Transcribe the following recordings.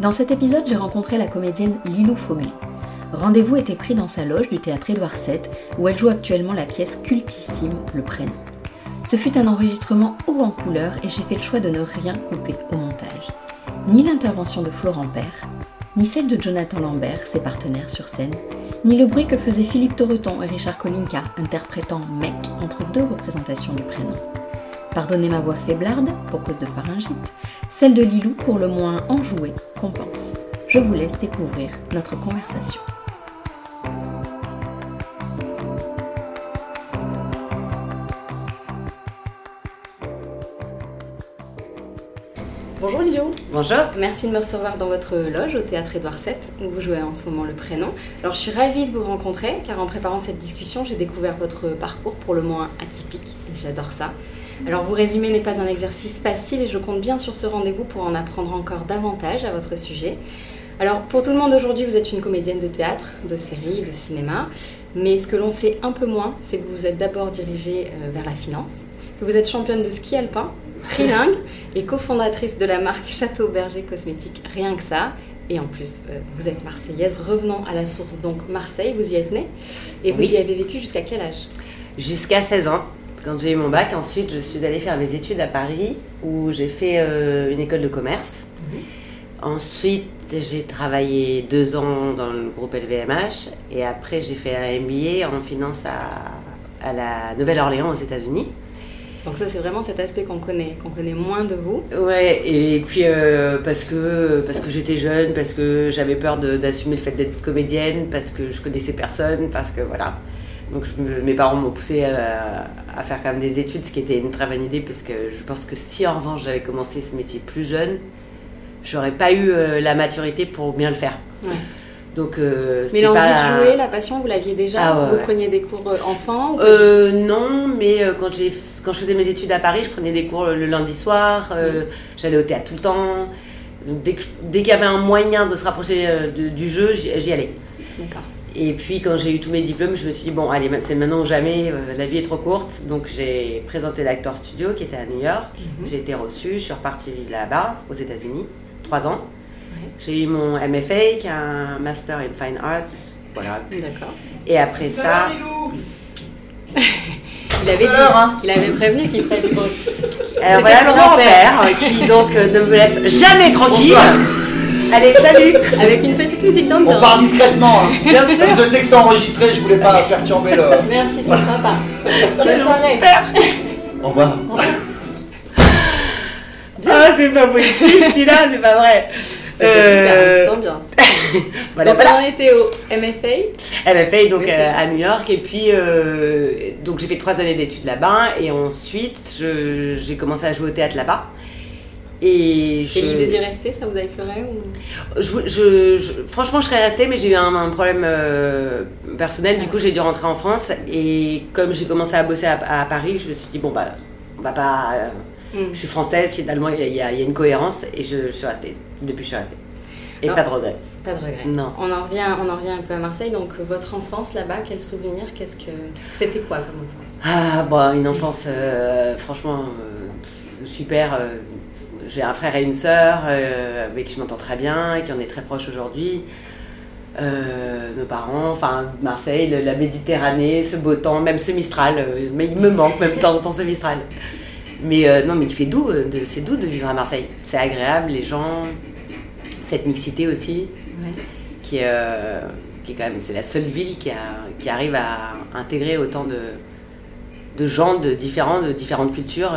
Dans cet épisode, j'ai rencontré la comédienne Lilou Fogli. Rendez-vous était pris dans sa loge du théâtre Édouard VII, où elle joue actuellement la pièce cultissime Le Prénom. Ce fut un enregistrement haut en couleur et j'ai fait le choix de ne rien couper au montage. Ni l'intervention de Florent Père, ni celle de Jonathan Lambert, ses partenaires sur scène, ni le bruit que faisaient Philippe Toreton et Richard Kolinka interprétant Mec entre deux représentations du prénom. Pardonnez ma voix faiblarde pour cause de pharyngite, celle de Lilou pour le moins enjouée compense. Je vous laisse découvrir notre conversation. Bonjour Lilou. Bonjour. Merci de me recevoir dans votre loge au théâtre Édouard VII où vous jouez en ce moment le prénom. Alors je suis ravie de vous rencontrer car en préparant cette discussion j'ai découvert votre parcours pour le moins atypique et j'adore ça. Alors vous résumer n'est pas un exercice facile et je compte bien sur ce rendez-vous pour en apprendre encore davantage à votre sujet. Alors pour tout le monde aujourd'hui vous êtes une comédienne de théâtre, de série, de cinéma, mais ce que l'on sait un peu moins c'est que vous êtes d'abord dirigée euh, vers la finance, que vous êtes championne de ski alpin trilingue et cofondatrice de la marque Château Berger Cosmétiques, rien que ça. Et en plus, euh, vous êtes marseillaise, revenons à la source, donc Marseille, vous y êtes née. Et vous y avez vécu jusqu'à quel âge? Jusqu'à 16 ans, quand j'ai eu mon bac. Ensuite, je suis allée faire mes études à Paris où j'ai fait euh, une école de commerce. Mhm. Ensuite, j'ai travaillé deux ans dans le groupe LVMH et après, j'ai fait un MBA en finance à, à la Nouvelle-Orléans aux États-Unis. Donc ça, c'est vraiment cet aspect qu'on connaît, qu'on connaît moins de vous. Ouais, et puis euh, parce que, parce que j'étais jeune, parce que j'avais peur d'assumer le fait d'être comédienne, parce que je connaissais personne, parce que voilà. Donc mes parents m'ont poussé à, faire quand même des études, ce qui était une très bonne idée, parce que je pense que si en revanche j'avais commencé ce métier plus jeune, j'aurais pas eu euh, la maturité pour bien le faire. Ouais. Donc, euh, mais l'envie de jouer, la passion, vous l'aviez déjà ah Vous preniez des cours enfants Non, mais quand j'ai quand je faisais mes études à Paris, je prenais des cours le lundi soir, euh, j'allais au théâtre tout le temps. Dès, qu'il y avait un moyen de se rapprocher euh, du jeu, j'y allais. D'accord. Et puis quand j'ai eu tous mes diplômes, je me suis dit, bon, allez, c'est maintenant ou jamais, euh, la vie est trop courte. Donc j'ai présenté l'Actor Studio qui était à New York. Mm-hmm. J'ai été reçue, je suis repartie là-bas, aux États-Unis, trois ans. J'ai eu mon MFA, qui est un Master in Fine Arts. Voilà. D'accord. Et après ça. Il avait, dit, hein. il avait prévenu qu'il ferait du bruit. Alors voilà Laurent Père, qui donc euh, ne me laisse jamais tranquille. Allez, salut Avec une petite musique d'ambiance. On part discrètement. Hein. Bien sûr. Je sais que c'est enregistré, je voulais pas perturber le. Merci, c'est sympa. Bonne soirée. Au revoir. Ah, c'est pas possible, je suis là, c'est pas vrai. C'était super, euh, petite ambiance. voilà, donc on était au MFA. MFA donc euh, à New York et puis euh, donc j'ai fait trois années d'études là-bas et ensuite j'ai commencé à jouer au théâtre là-bas. Et, l'idée d'y rester, ça vous a effleuré ou... je, franchement, je serais restée, mais j'ai eu un, problème personnel. Du coup, j'ai dû rentrer en France. Et comme j'ai commencé à bosser à, Paris, je me suis dit, bon, bah, on va pas. Hmm. Je suis française, finalement, il y, a une cohérence. Et je, je suis restée. Depuis, je suis restée. Et pas de regret. Pas de regret. Non. On en revient, on en revient un peu à Marseille. Donc, votre enfance là-bas, quel souvenir? Qu'est-ce que c'était quoi comme enfance? Ah, bon, une enfance euh, franchement euh, super. Euh, j'ai un frère et une sœur avec qui je m'entends très bien, qui en est très proche aujourd'hui. nos parents, enfin Marseille, la Méditerranée, ce beau temps, même ce Mistral, mais il me manque même temps en temps ce Mistral. Mais non, mais il fait doux, c'est doux de vivre à Marseille. C'est agréable, les gens, cette mixité aussi, qui, euh, qui est quand même, c'est la seule ville qui, a, qui arrive à intégrer autant de, de gens de différents, de différentes cultures.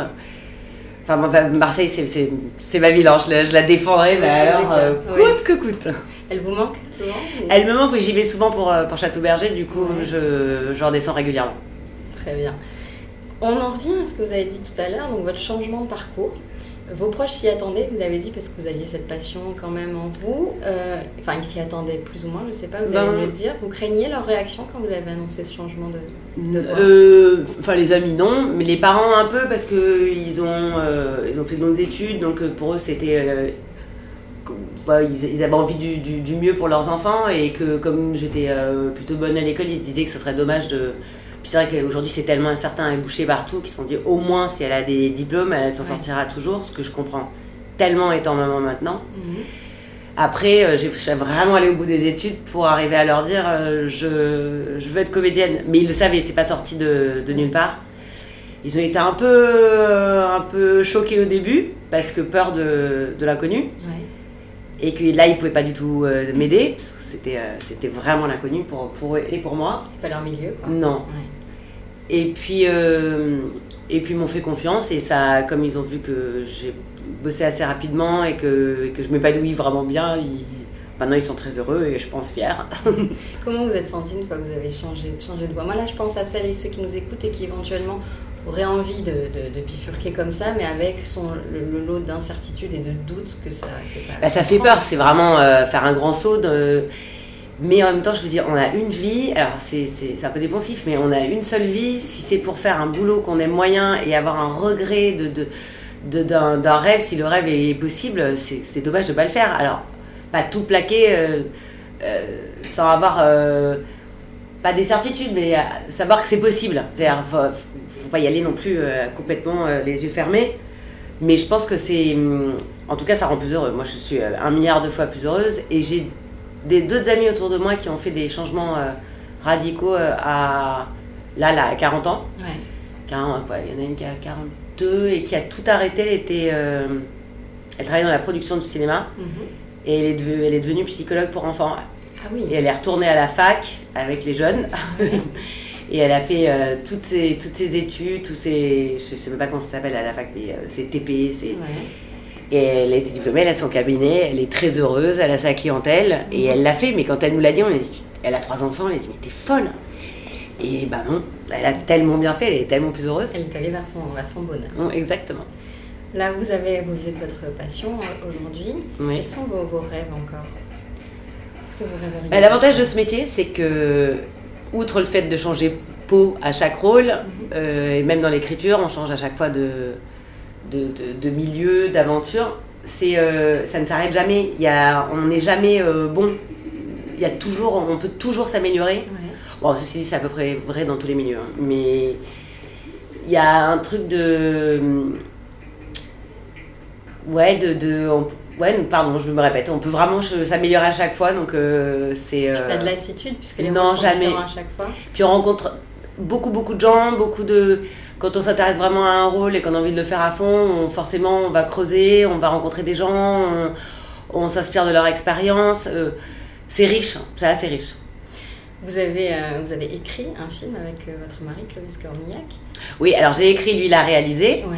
Enfin, Marseille, c'est ma ville, hein. je, la, je la défendrai, mais alors, euh, coûte que coûte. Elle vous manque souvent Elle me manque, j'y vais souvent pour, euh, pour Château Berger, du coup, je, je redescends régulièrement. Très bien. On en revient à ce que vous avez dit tout à l'heure, donc votre changement de parcours. Vos proches s'y attendaient, vous avez dit, parce que vous aviez cette passion quand même en vous. Euh, enfin, ils s'y attendaient plus ou moins, je ne sais pas, vous allez Ben- me le dire. Vous craigniez leur réaction quand vous avez annoncé ce changement de, de Euh, Enfin, les amis, non, mais les parents un peu parce qu'ils ont, euh, ils ont fait de longues études, donc euh, pour eux c'était. voilà, ils, ils avaient envie du, du- du mieux pour leurs enfants et que comme j'étais plutôt bonne à l'école, ils se disaient que ce serait dommage de. Puis c'est vrai qu'aujourd'hui c'est tellement incertain et bouché partout qu'ils se sont dit au moins si elle a des diplômes, elle s'en Ouais. sortira toujours, ce que je comprends tellement étant maman maintenant. Mhm. Après, euh, j'ai- je suis vraiment allée au bout des études pour arriver à leur dire euh, je, je veux être comédienne. Mais ils le savaient, c'est pas sorti de, de nulle part. Ils ont été un peu, euh, un peu choqués au début parce que peur de, de l'inconnu. Ouais. Et que là, ils pouvaient pas du tout euh, m'aider parce que c'était euh, c'était vraiment l'inconnu pour, pour eux et pour moi. C'était pas leur milieu, quoi. Non. Ouais. Et puis, euh, et puis ils m'ont fait confiance et ça, comme ils ont vu que j'ai bossé assez rapidement et que, et que je m'épanouis vraiment bien, ils- maintenant ils sont très heureux et je pense fiers. Comment vous êtes senti une fois que vous avez changé, changé de voix? Moi, là, je pense à celles et ceux qui nous écoutent et qui éventuellement auraient envie de, de- de bifurquer comme ça, mais avec son, le, lot d'incertitudes et de doutes que ça, que ça, Bah, fait peur, c'est vraiment euh, faire un grand saut. de- Mais en même temps, je veux dire, on a une vie, alors c'est un peu dépensif, mais on a une seule vie. Si c'est pour faire un boulot qu'on aime moyen et avoir un regret de, de- de- d'un d'un rêve, si le rêve est possible, c'est dommage de ne pas le faire. Alors, pas tout plaquer euh, euh, sans avoir, pas des certitudes, mais savoir que c'est possible. C'est-à-dire, faut, pas y aller non plus euh, complètement euh, les yeux fermés. Mais je pense que c'est. hum, En tout cas, ça rend plus heureux. Moi, je suis euh, un milliard de fois plus heureuse. Et j'ai des- d'autres amis autour de moi qui ont fait des changements euh, radicaux euh, à. Là, là, à 40 ans. Ouais. 40, ouais, il y en a une qui a 42 et qui a tout arrêté. Elle, était, euh, elle travaillait dans la production du cinéma. Mhm. Et elle est, devenue, elle est devenue psychologue pour enfants. Ah oui. Et elle est retournée à la fac avec les jeunes. et elle a fait euh, toutes, ses, toutes ses études, tous ses. Je sais même pas comment ça s'appelle à la fac, mais euh, ses TP, ses. Ouais. Et elle a été diplômée, elle a son cabinet, elle est très heureuse, elle a sa clientèle. Et elle l'a fait, mais quand elle nous l'a dit, on a dit elle a trois enfants, on a dit mais t'es folle Et bah non, elle a tellement bien fait, elle est tellement plus heureuse. Elle est allée vers son, vers son bonheur. Non, exactement. Là, vous avez vivez de votre passion euh, aujourd'hui. Oui. Quels sont vos, vos rêves encore? Est-ce que vous rêveriez Bah, L'avantage de ce métier, c'est que, outre le fait de changer peau à chaque rôle, euh, et même dans l'écriture, on change à chaque fois de, de, de- de milieu, d'aventure, c'est, euh, ça ne s'arrête jamais. Il y a, on n'est jamais euh, bon. Il y a toujours, on peut toujours s'améliorer. Ouais. Bon, ceci dit, c'est à peu près vrai dans tous les milieux. hein. Mais il y a un truc de. Ouais, de. de on- ouais, pardon, je me répète. On peut vraiment s'améliorer à chaque fois. Donc, euh, c'est. euh, Pas de lassitude puisque les non, rôles sont jamais. différents à chaque fois. Puis on rencontre beaucoup, beaucoup de gens, beaucoup de. Quand on s'intéresse vraiment à un rôle et qu'on a envie de le faire à fond, on- forcément, on va creuser, on va rencontrer des gens, on, on s'inspire de leur expérience. euh, c'est riche, c'est assez riche. Vous avez, euh, vous avez écrit un film avec euh, votre mari Clovis Cornillac. Oui, alors j'ai écrit, lui l'a réalisé. Ouais.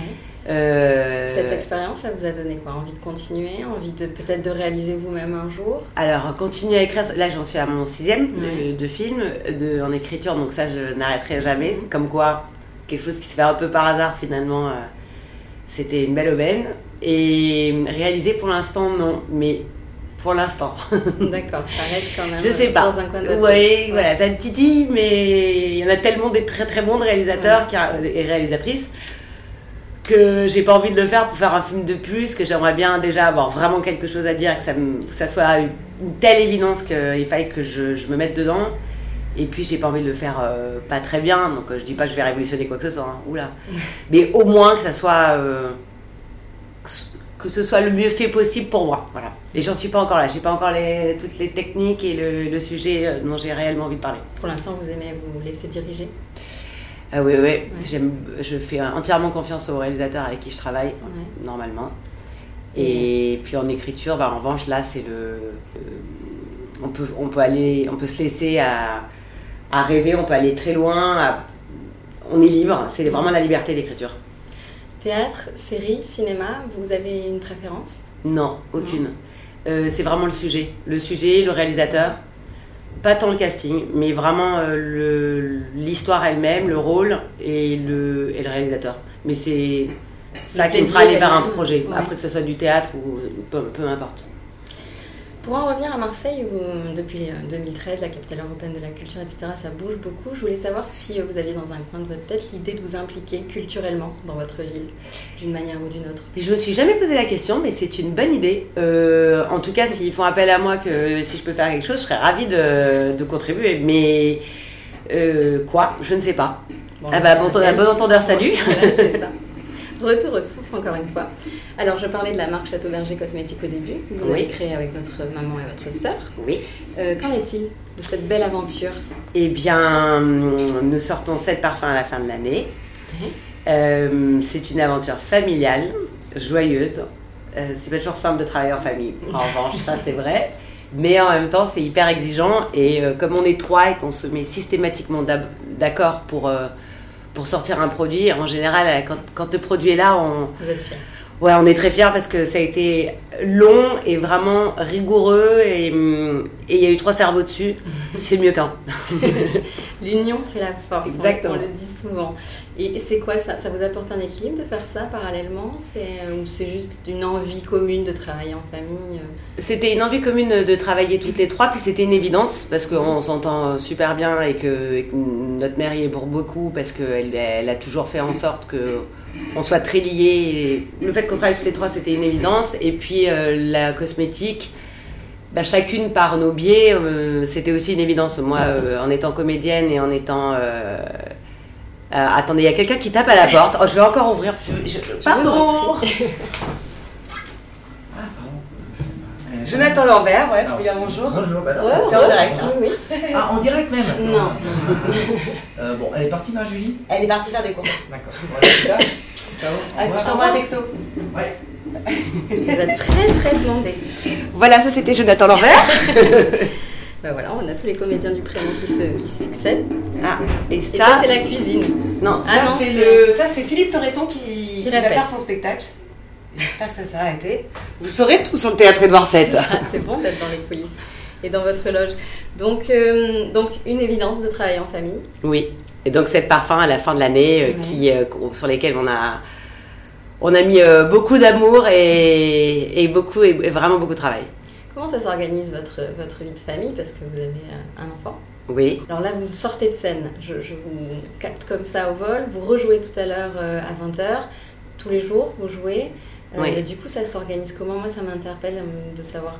Euh, Cette expérience, ça vous a donné quoi? Envie de continuer? Envie de peut-être de réaliser vous-même un jour? Alors, continue à écrire. Là, j'en suis à mon sixième Ouais. de, de film de, en écriture, donc ça, je n'arrêterai jamais. Mhm. Comme quoi, quelque chose qui se fait un peu par hasard, finalement, euh, c'était une belle aubaine. Et réalisé pour l'instant, non, mais pour l'instant. D'accord, ça reste quand même je sais pas. dans un coin de Oui, tête. voilà, ça me titille, mais il y en a tellement des très très bons réalisateurs qui et réalisatrices que j'ai pas envie de le faire pour faire un film de plus, que j'aimerais bien déjà avoir vraiment quelque chose à dire, que ça, me- que ça soit une, telle évidence qu'il faille que je, je me mette dedans. Et puis j'ai pas envie de le faire euh, pas très bien, donc euh, je dis pas que je vais révolutionner quoi que ce soit, hein, oula. Mais au moins que ça soit euh, que ce- soit le mieux fait possible pour moi, voilà. Et j'en suis pas encore là, j'ai pas encore les, toutes les techniques et le, le sujet euh, dont j'ai réellement envie de parler. Pour l'instant, vous aimez vous laisser diriger? Ah oui, oui, J'aime, je fais entièrement confiance aux réalisateurs avec qui je travaille, Ouais. normalement. Et puis en écriture, bah, en revanche, là, c'est le. euh, on, peut, on, peut aller, on peut se laisser à, à rêver, on peut aller très loin. à- on est libre, c'est vraiment la liberté l'écriture. Théâtre, série, cinéma, vous avez une préférence? Non, aucune. Euh, c'est vraiment le sujet. Le sujet, le réalisateur. Pas tant le casting, mais vraiment euh, l'histoire elle-même, le rôle et le, et le réalisateur. Mais c'est ça qui me fera aller vers un projet. Après que ce soit du théâtre ou peu, peu importe. Pour en revenir à Marseille, où depuis 2013, la capitale européenne de la culture, etc., ça bouge beaucoup. Je voulais savoir si vous aviez dans un coin de votre tête l'idée de vous impliquer culturellement dans votre ville, d'une manière ou d'une autre? Je me suis jamais posé la question, mais c'est une bonne idée. Euh, en tout cas, s'ils font appel à moi, que si je peux faire quelque chose, je serais ravie de, contribuer. Mais euh, quoi? Je ne sais pas. ah bah, bon, bon entendeur, salut. c'est ça. Retour aux sources, encore une fois. Alors, je parlais de la marque Château Berger Cosmétique au début, que vous avez créée avec votre maman et votre sœur. Oui. Euh, qu'en est-il de cette belle aventure? Eh bien, nous sortons sept parfums à la fin de l'année. Euh, c'est une aventure familiale, joyeuse. Euh, c'est pas toujours simple de travailler en famille, en revanche, ça c'est vrai. Mais en même temps, c'est hyper exigeant. Et comme on est trois et qu'on se met systématiquement d'accord pour pour sortir un produit. En général, quand, le produit est là, on. Vous êtes fiers. Ouais, on est très fiers parce que ça a été long et vraiment rigoureux et il y a eu trois cerveaux dessus. C'est mieux qu'un. L'union fait la force, Exactement. On, le dit souvent. Et c'est quoi ça? Ça vous apporte un équilibre de faire ça parallèlement? Euh, Ou c'est juste une envie commune de travailler en famille euh? C'était une envie commune de travailler toutes les trois, puis c'était une évidence parce qu'on s'entend super bien et que, notre mère y est pour beaucoup parce qu'elle elle a toujours fait en sorte que on soit très liés. Le fait qu'on travaille toutes les trois, c'était une évidence. Et puis euh, la cosmétique, bah, chacune par nos biais, euh, c'était aussi une évidence. Moi, euh, en étant comédienne et en étant... attendez, il y a quelqu'un qui tape à la porte. Oh, je vais encore ouvrir. Pardon Jonathan Lambert, ouais, tu veux dire bonjour Bonjour, bah c'est en direct. Hein. Oui, Ah, en direct même Non. euh, bon, elle est partie, ma Julie? Elle est partie faire des cours. D'accord. Voilà, Ciao. je t'envoie un texto. Ouais. Vous êtes très très blondé. Voilà, ça c'était Jonathan Lambert. ben voilà, on a tous les comédiens du prénom qui se qui succèdent. Ah, et ça, et ça c'est la cuisine. Non, ah, ça c'est le, ça c'est Philippe Torreton qui, qui va faire son spectacle. J'espère que ça s'est arrêté. Vous saurez tout sur le théâtre Edouard VII. C'est bon d'être dans les coulisses et dans votre loge. Donc, euh, donc une évidence de travailler en famille. Oui. Et donc cette parfum à la fin de l'année euh, qui, euh, sur lesquels on a, on a mis beaucoup d'amour et, et, beaucoup, et vraiment beaucoup de travail. Comment ça s'organise votre, votre vie de famille? Parce que vous avez un enfant. Oui. Alors là, vous sortez de scène. Je, je vous capte comme ça au vol. Vous rejouez tout à l'heure à 20h. Tous les jours, vous jouez. Euh, et du coup, ça s'organise comment? Moi, ça m'interpelle euh, de savoir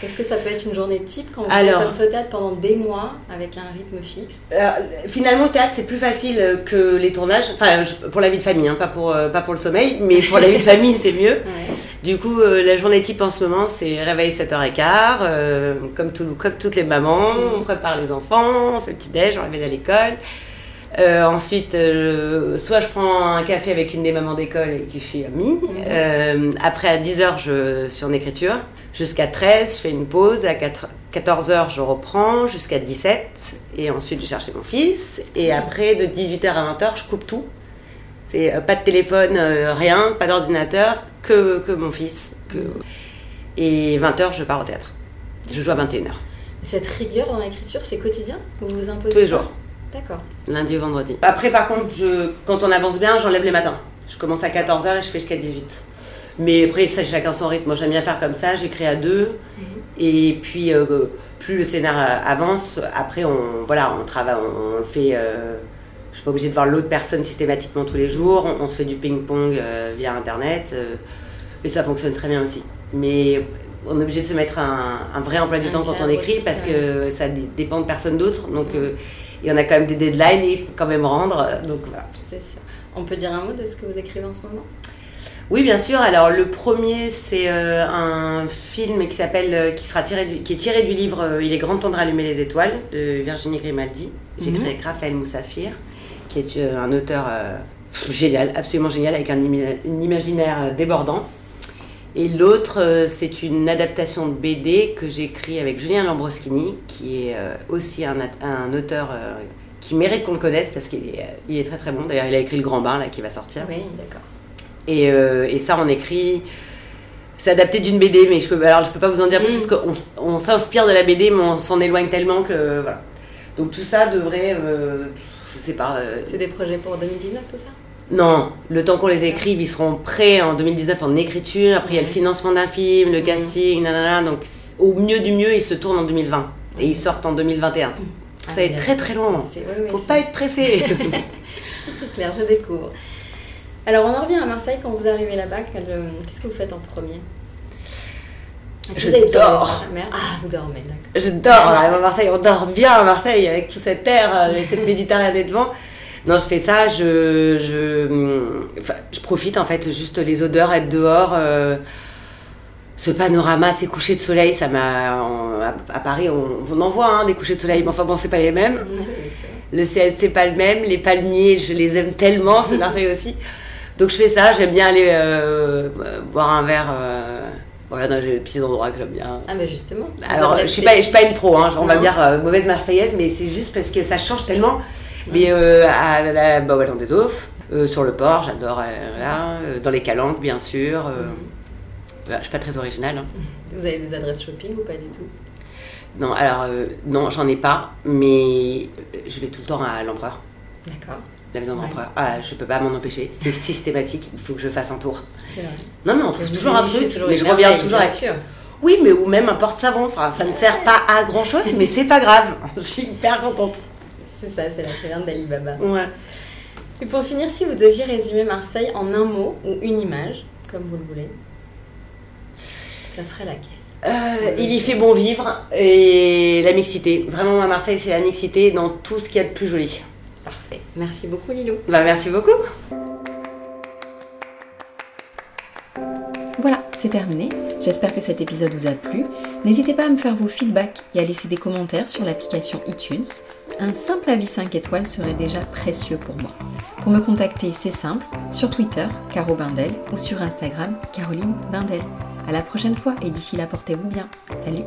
Qu'est-ce que ça peut être une journée type quand vous Alors, êtes ce théâtre pendant des mois avec un rythme fixe? Euh, Finalement, le théâtre, c'est plus facile que les tournages. Enfin, pour la vie de famille, hein, pas, pour, pas pour le sommeil, mais pour la vie de famille, c'est mieux. Du coup, la journée type en ce moment, c'est réveil 7h15, comme, tout, comme toutes les mamans. Mm. On prépare les enfants, on fait petit-déj, on les à l'école. Euh, ensuite, euh, soit je prends un café avec une des mamans d'école qui suis amie. Mhm. Euh, après, à 10h, je suis en écriture. Jusqu'à 13, je fais une pause. À 14h, je reprends jusqu'à 17. Et ensuite, je cherche mon fils. Et mhm. après, de 18h à 20h, je coupe tout. C'est pas de téléphone, rien, pas d'ordinateur, que, que, mon fils. Que... Et 20h, je pars au théâtre. Je joue à 21h. Cette rigueur dans l'écriture, c'est quotidien? Vous vous imposez Tous les jours. D'accord. Lundi au vendredi. Après, par contre, je, quand on avance bien, j'enlève les matins. Je commence à 14h et je fais jusqu'à 18. Mais après, ça, chacun son rythme. Moi, j'aime bien faire comme ça. J'écris à deux. Mhm. Et puis, euh, plus le scénario avance, après, on, voilà, on travaille, on, fait. Euh, je suis pas obligée de voir l'autre personne systématiquement tous les jours. On, se fait du ping-pong euh, via Internet. et ça fonctionne très bien aussi. Mais on est obligé de se mettre un, vrai emploi du temps quand on écrit parce que ça dépend de personne d'autre. Donc, mhm il y en a quand même des deadlines et il faut quand même rendre. Donc voilà. C'est sûr. On peut dire un mot de ce que vous écrivez en ce moment? Oui, bien sûr. Alors le premier, c'est euh, un film qui s'appelle, euh, qui sera tiré, qui est tiré du livre euh, Il est grand temps de rallumer les étoiles de Virginie Grimaldi. J'ai écrit mhm. avec Raphaël Moussafir, qui est un auteur génial, absolument génial, avec un imaginaire débordant. Et l'autre, euh, c'est une adaptation de BD que j'ai écrit avec Julien Lambroschini, qui est euh, aussi un, auteur euh, qui mérite qu'on le connaisse parce qu'il est, il est très très bon. D'ailleurs, il a écrit Le Grand Bain, là, qui va sortir. Oui, d'accord. Et, et, ça, on écrit. C'est adapté d'une BD, mais je peux, alors je peux pas vous en dire plus mm. parce qu'on on, s'inspire de la BD, mais on s'en éloigne tellement que voilà. Donc tout ça devrait, je sais pas. C'est des projets pour 2019, tout ça? Non, le temps qu'on les écrive, ils seront prêts en 2019 en écriture. Après, il y a le financement d'un film, le casting, nanana. Donc, au mieux du mieux, ils se tournent en 2020 et ils sortent en 2021. Ça va être très très long. Faut pas être pressé. c'est clair, je découvre. Alors, on en revient à Marseille quand vous arrivez là-bas. Qu'est-ce que vous faites en premier? Je dors. Ah, vous dormez, d'accord. Je dors. à Marseille, on dort bien à Marseille avec toute cette terre, euh, cette Méditerranée devant. Non, je fais ça, je, je, je profite en fait, juste les odeurs, être dehors. Euh, ce panorama, ces couchers de soleil, ça m'a. À, Paris, on, on en voit hein, des couchers de soleil, mais enfin bon, c'est pas les mêmes. le ciel, c'est pas le même. Les palmiers, je les aime tellement, c'est Marseille aussi. Donc je fais ça, j'aime bien aller euh, boire un verre. Voilà, dans les petits endroits que j'aime bien. Ah, mais justement. Alors, je suis, pas, je suis pas une pro, hein, on va dire mauvaise marseillaise, mais c'est juste parce que ça change tellement. Mais euh, à la bah, Wallon des Offres, euh, sur le port, j'adore, euh, dans les calanques, bien sûr. Mhm. je ne suis pas très originale. Hein. Vous avez des adresses shopping ou pas du tout? Non, alors, non, j'en ai pas, mais je vais tout le temps à l'Empereur. D'accord. La maison de l'Empereur. Ah, je peux pas m'en empêcher, c'est systématique, il faut que je fasse un tour. Vrai. Non, mais on trouve toujours un truc, mais je reviens toujours avec... Oui, mais ou même un porte-savon, enfin, ça ne sert pas à grand-chose, mais c'est pas grave. Je suis hyper contente. C'est ça, c'est la créante d'Alibaba. Ouais. Et pour finir, si vous deviez résumer Marseille en un mot ou une image, comme vous le voulez, ça serait laquelle? Euh, il y fait bon vivre et la mixité. Vraiment, à Marseille, c'est la mixité dans tout ce qu'il y a de plus joli. Parfait. Merci beaucoup, Lilou. Bah, merci beaucoup. C'est terminé. J'espère que cet épisode vous a plu. N'hésitez pas à me faire vos feedbacks et à laisser des commentaires sur l'application iTunes. Un simple avis 5 étoiles serait déjà précieux pour moi. Pour me contacter, c'est simple, sur Twitter, Caro Bindel, ou sur Instagram, Caroline Bindel. À la prochaine fois et d'ici là, portez-vous bien. Salut